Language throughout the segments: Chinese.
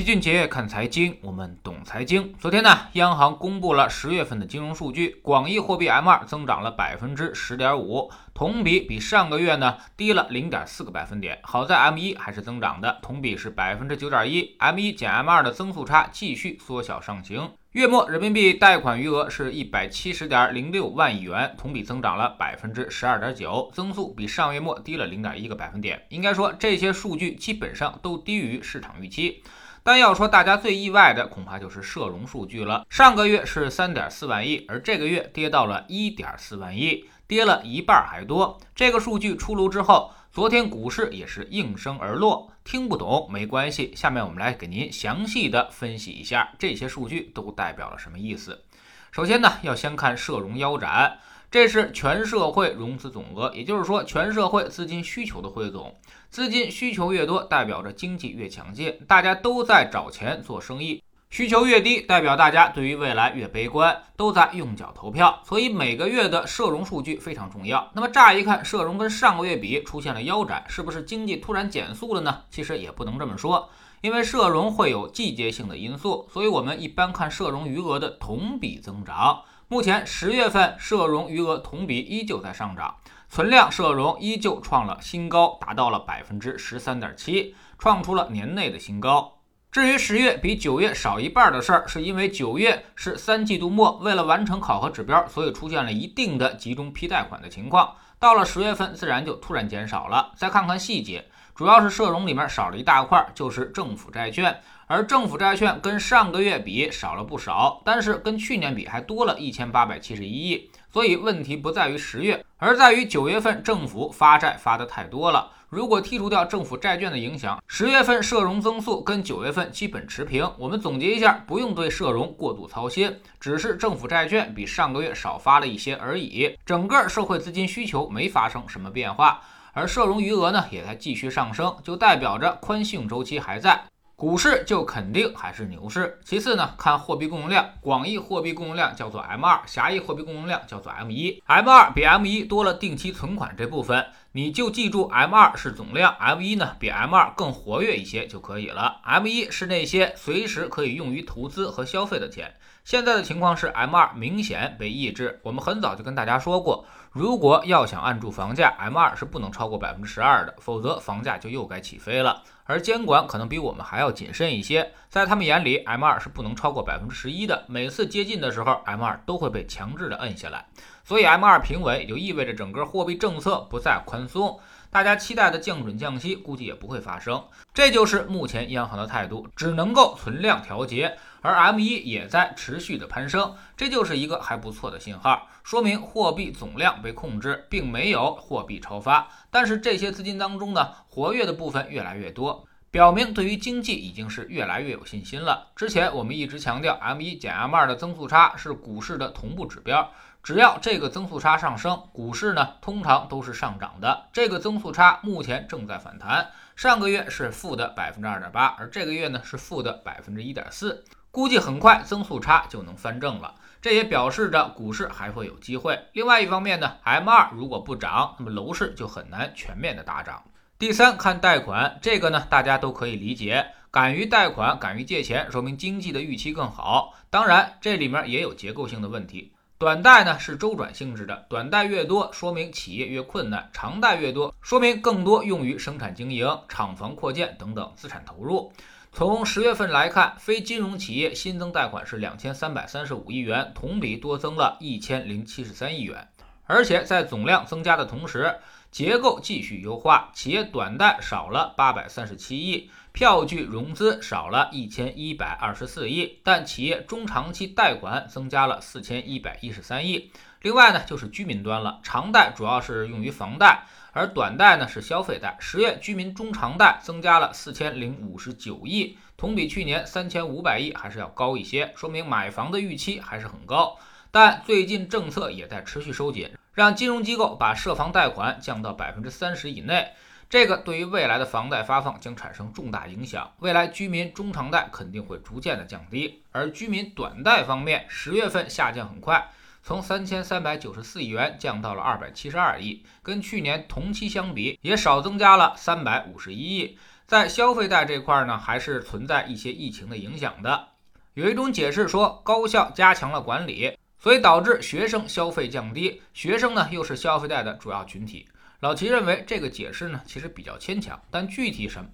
齐俊杰看财经，我们懂财经。昨天呢，央行公布了十月份的金融数据，广义货币 M2 增长了百分之十点五，同比比上个月呢低了零点四个百分点。好在 M1 还是增长的，同比是百分之九点一，M1 减 M2 的增速差继续缩小上行。月末人民币贷款余额是一百七十点零六万亿元，同比增长了百分之十二点九，增速比上月末低了零点一个百分点。应该说，这些数据基本上都低于市场预期。但要说大家最意外的，恐怕就是社融数据了。上个月是三点四万亿，而这个月跌到了一点四万亿，跌了一半还多。这个数据出炉之后，昨天股市也是应声而落。听不懂没关系，下面我们来给您详细的分析一下这些数据都代表了什么意思。首先呢，要先看社融腰斩。这是全社会融资总额，也就是说，全社会资金需求的汇总。资金需求越多，代表着经济越强劲，大家都在找钱做生意；需求越低，代表大家对于未来越悲观，都在用脚投票。所以每个月的社融数据非常重要。那么乍一看，社融跟上个月比出现了腰斩，是不是经济突然减速了呢？其实也不能这么说，因为社融会有季节性的因素，所以我们一般看社融余额的同比增长。目前十月份社融余额同比依旧在上涨，存量社融依旧创了新高，达到了百分之十三点七，创出了年内的新高。至于十月比九月少一半的事儿，是因为九月是三季度末，为了完成考核指标，所以出现了一定的集中批贷款的情况。到了十月份，自然就突然减少了。再看看细节，主要是社融里面少了一大块，就是政府债券。而政府债券跟上个月比少了不少，但是跟去年比还多了一千八百七十一亿。所以问题不在于十月，而在于九月份政府发债发的太多了。如果剔除掉政府债券的影响，十月份社融增速跟九月份基本持平。我们总结一下，不用对社融过度操心，只是政府债券比上个月少发了一些而已。整个社会资金需求没发生什么变化，而社融余额呢也在继续上升，就代表着宽信用周期还在。股市就肯定还是牛市。其次呢，看货币供应量，广义货币供应量叫做 M2，狭义货币供应量叫做 M1。M2 比 M1 多了定期存款这部分，你就记住 M2 是总量，M1 呢比 M2 更活跃一些就可以了。M1 是那些随时可以用于投资和消费的钱。现在的情况是 M2 明显被抑制。我们很早就跟大家说过，如果要想按住房价，M2 是不能超过百分之十二的，否则房价就又该起飞了。而监管可能比我们还要谨慎一些，在他们眼里，M2 是不能超过百分之十一的。每次接近的时候，M2 都会被强制的摁下来。所以，M2 平稳也就意味着整个货币政策不再宽松。大家期待的降准降息估计也不会发生，这就是目前央行的态度，只能够存量调节，而 M1 也在持续的攀升，这就是一个还不错的信号，说明货币总量被控制，并没有货币超发。但是这些资金当中呢，活跃的部分越来越多，表明对于经济已经是越来越有信心了。之前我们一直强调，M1 减 M2 的增速差是股市的同步指标。只要这个增速差上升，股市呢通常都是上涨的。这个增速差目前正在反弹，上个月是负的百分之二点八，而这个月呢是负的百分之一点四，估计很快增速差就能翻正了。这也表示着股市还会有机会。另外一方面呢，M2 如果不涨，那么楼市就很难全面的大涨。第三，看贷款，这个呢大家都可以理解，敢于贷款，敢于借钱，说明经济的预期更好。当然，这里面也有结构性的问题。短贷呢是周转性质的，短贷越多，说明企业越困难；长贷越多，说明更多用于生产经营、厂房扩建等等资产投入。从十月份来看，非金融企业新增贷款是两千三百三十五亿元，同比多增了一千零七十三亿元。而且在总量增加的同时，结构继续优化，企业短贷少了八百三十七亿。票据融资少了一千一百二十四亿，但企业中长期贷款增加了四千一百一十三亿。另外呢，就是居民端了，长贷主要是用于房贷，而短贷呢是消费贷。十月居民中长贷增加了四千零五十九亿，同比去年三千五百亿还是要高一些，说明买房的预期还是很高。但最近政策也在持续收紧，让金融机构把涉房贷款降到百分之三十以内。这个对于未来的房贷发放将产生重大影响，未来居民中长贷肯定会逐渐的降低，而居民短贷方面，十月份下降很快，从三千三百九十四亿元降到了二百七十二亿，跟去年同期相比也少增加了三百五十一亿。在消费贷这块呢，还是存在一些疫情的影响的。有一种解释说，高校加强了管理，所以导致学生消费降低。学生呢，又是消费贷的主要群体。老齐认为这个解释呢，其实比较牵强。但具体什么？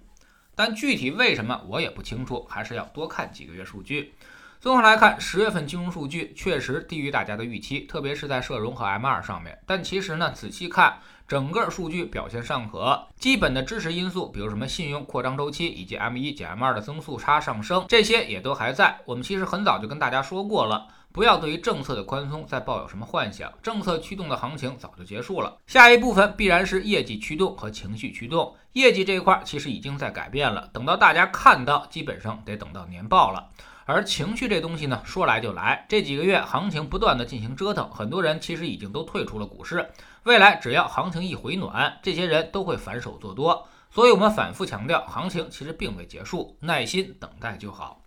但具体为什么我也不清楚，还是要多看几个月数据。综合来看，十月份金融数据确实低于大家的预期，特别是在社融和 M2 上面。但其实呢，仔细看。整个数据表现尚可，基本的支持因素，比如什么信用扩张周期以及 M1 减 M2 的增速差上升，这些也都还在。我们其实很早就跟大家说过了，不要对于政策的宽松再抱有什么幻想，政策驱动的行情早就结束了。下一部分必然是业绩驱动和情绪驱动，业绩这一块其实已经在改变了，等到大家看到，基本上得等到年报了。而情绪这东西呢，说来就来。这几个月行情不断的进行折腾，很多人其实已经都退出了股市。未来只要行情一回暖，这些人都会反手做多。所以我们反复强调，行情其实并未结束，耐心等待就好。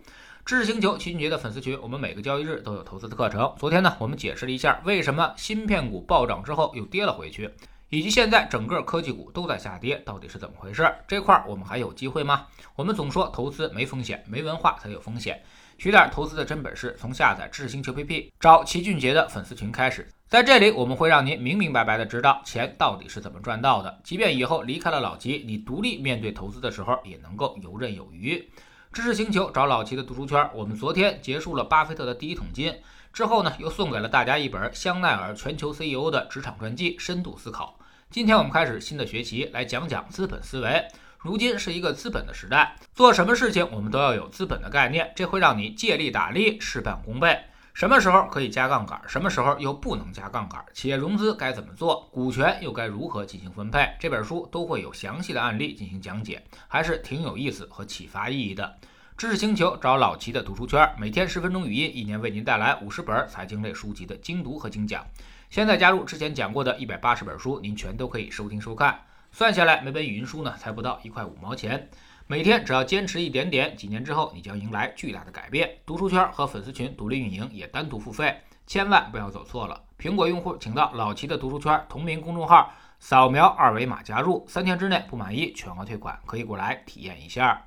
知识星球齐俊杰的粉丝群，我们每个交易日都有投资的课程。昨天呢，我们解释了一下为什么芯片股暴涨之后又跌了回去，以及现在整个科技股都在下跌，到底是怎么回事？这块我们还有机会吗？我们总说投资没风险，没文化才有风险。学点投资的真本事，从下载知识星球 APP 找齐俊杰的粉丝群开始。在这里，我们会让您明明白白的知道钱到底是怎么赚到的。即便以后离开了老齐，你独立面对投资的时候，也能够游刃有余。知识星球找老齐的读书圈，我们昨天结束了巴菲特的第一桶金之后呢，又送给了大家一本香奈儿全球 CEO 的职场传记《深度思考》。今天我们开始新的学习，来讲讲资本思维。如今是一个资本的时代，做什么事情我们都要有资本的概念，这会让你借力打力，事半功倍。什么时候可以加杠杆，什么时候又不能加杠杆？企业融资该怎么做？股权又该如何进行分配？这本书都会有详细的案例进行讲解，还是挺有意思和启发意义的。知识星球找老齐的读书圈，每天十分钟语音，一年为您带来五十本财经类书籍的精读和精讲。现在加入之前讲过的一百八十本书，您全都可以收听收看。算下来，每本语音书呢才不到一块五毛钱。每天只要坚持一点点，几年之后你将迎来巨大的改变。读书圈和粉丝群独立运营也单独付费，千万不要走错了。苹果用户请到老齐的读书圈同名公众号，扫描二维码加入，三天之内不满意全额退款，可以过来体验一下。